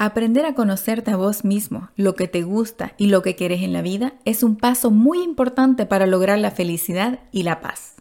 Aprender a conocerte a vos mismo, lo que te gusta y lo que quieres en la vida es un paso muy importante para lograr la felicidad y la paz.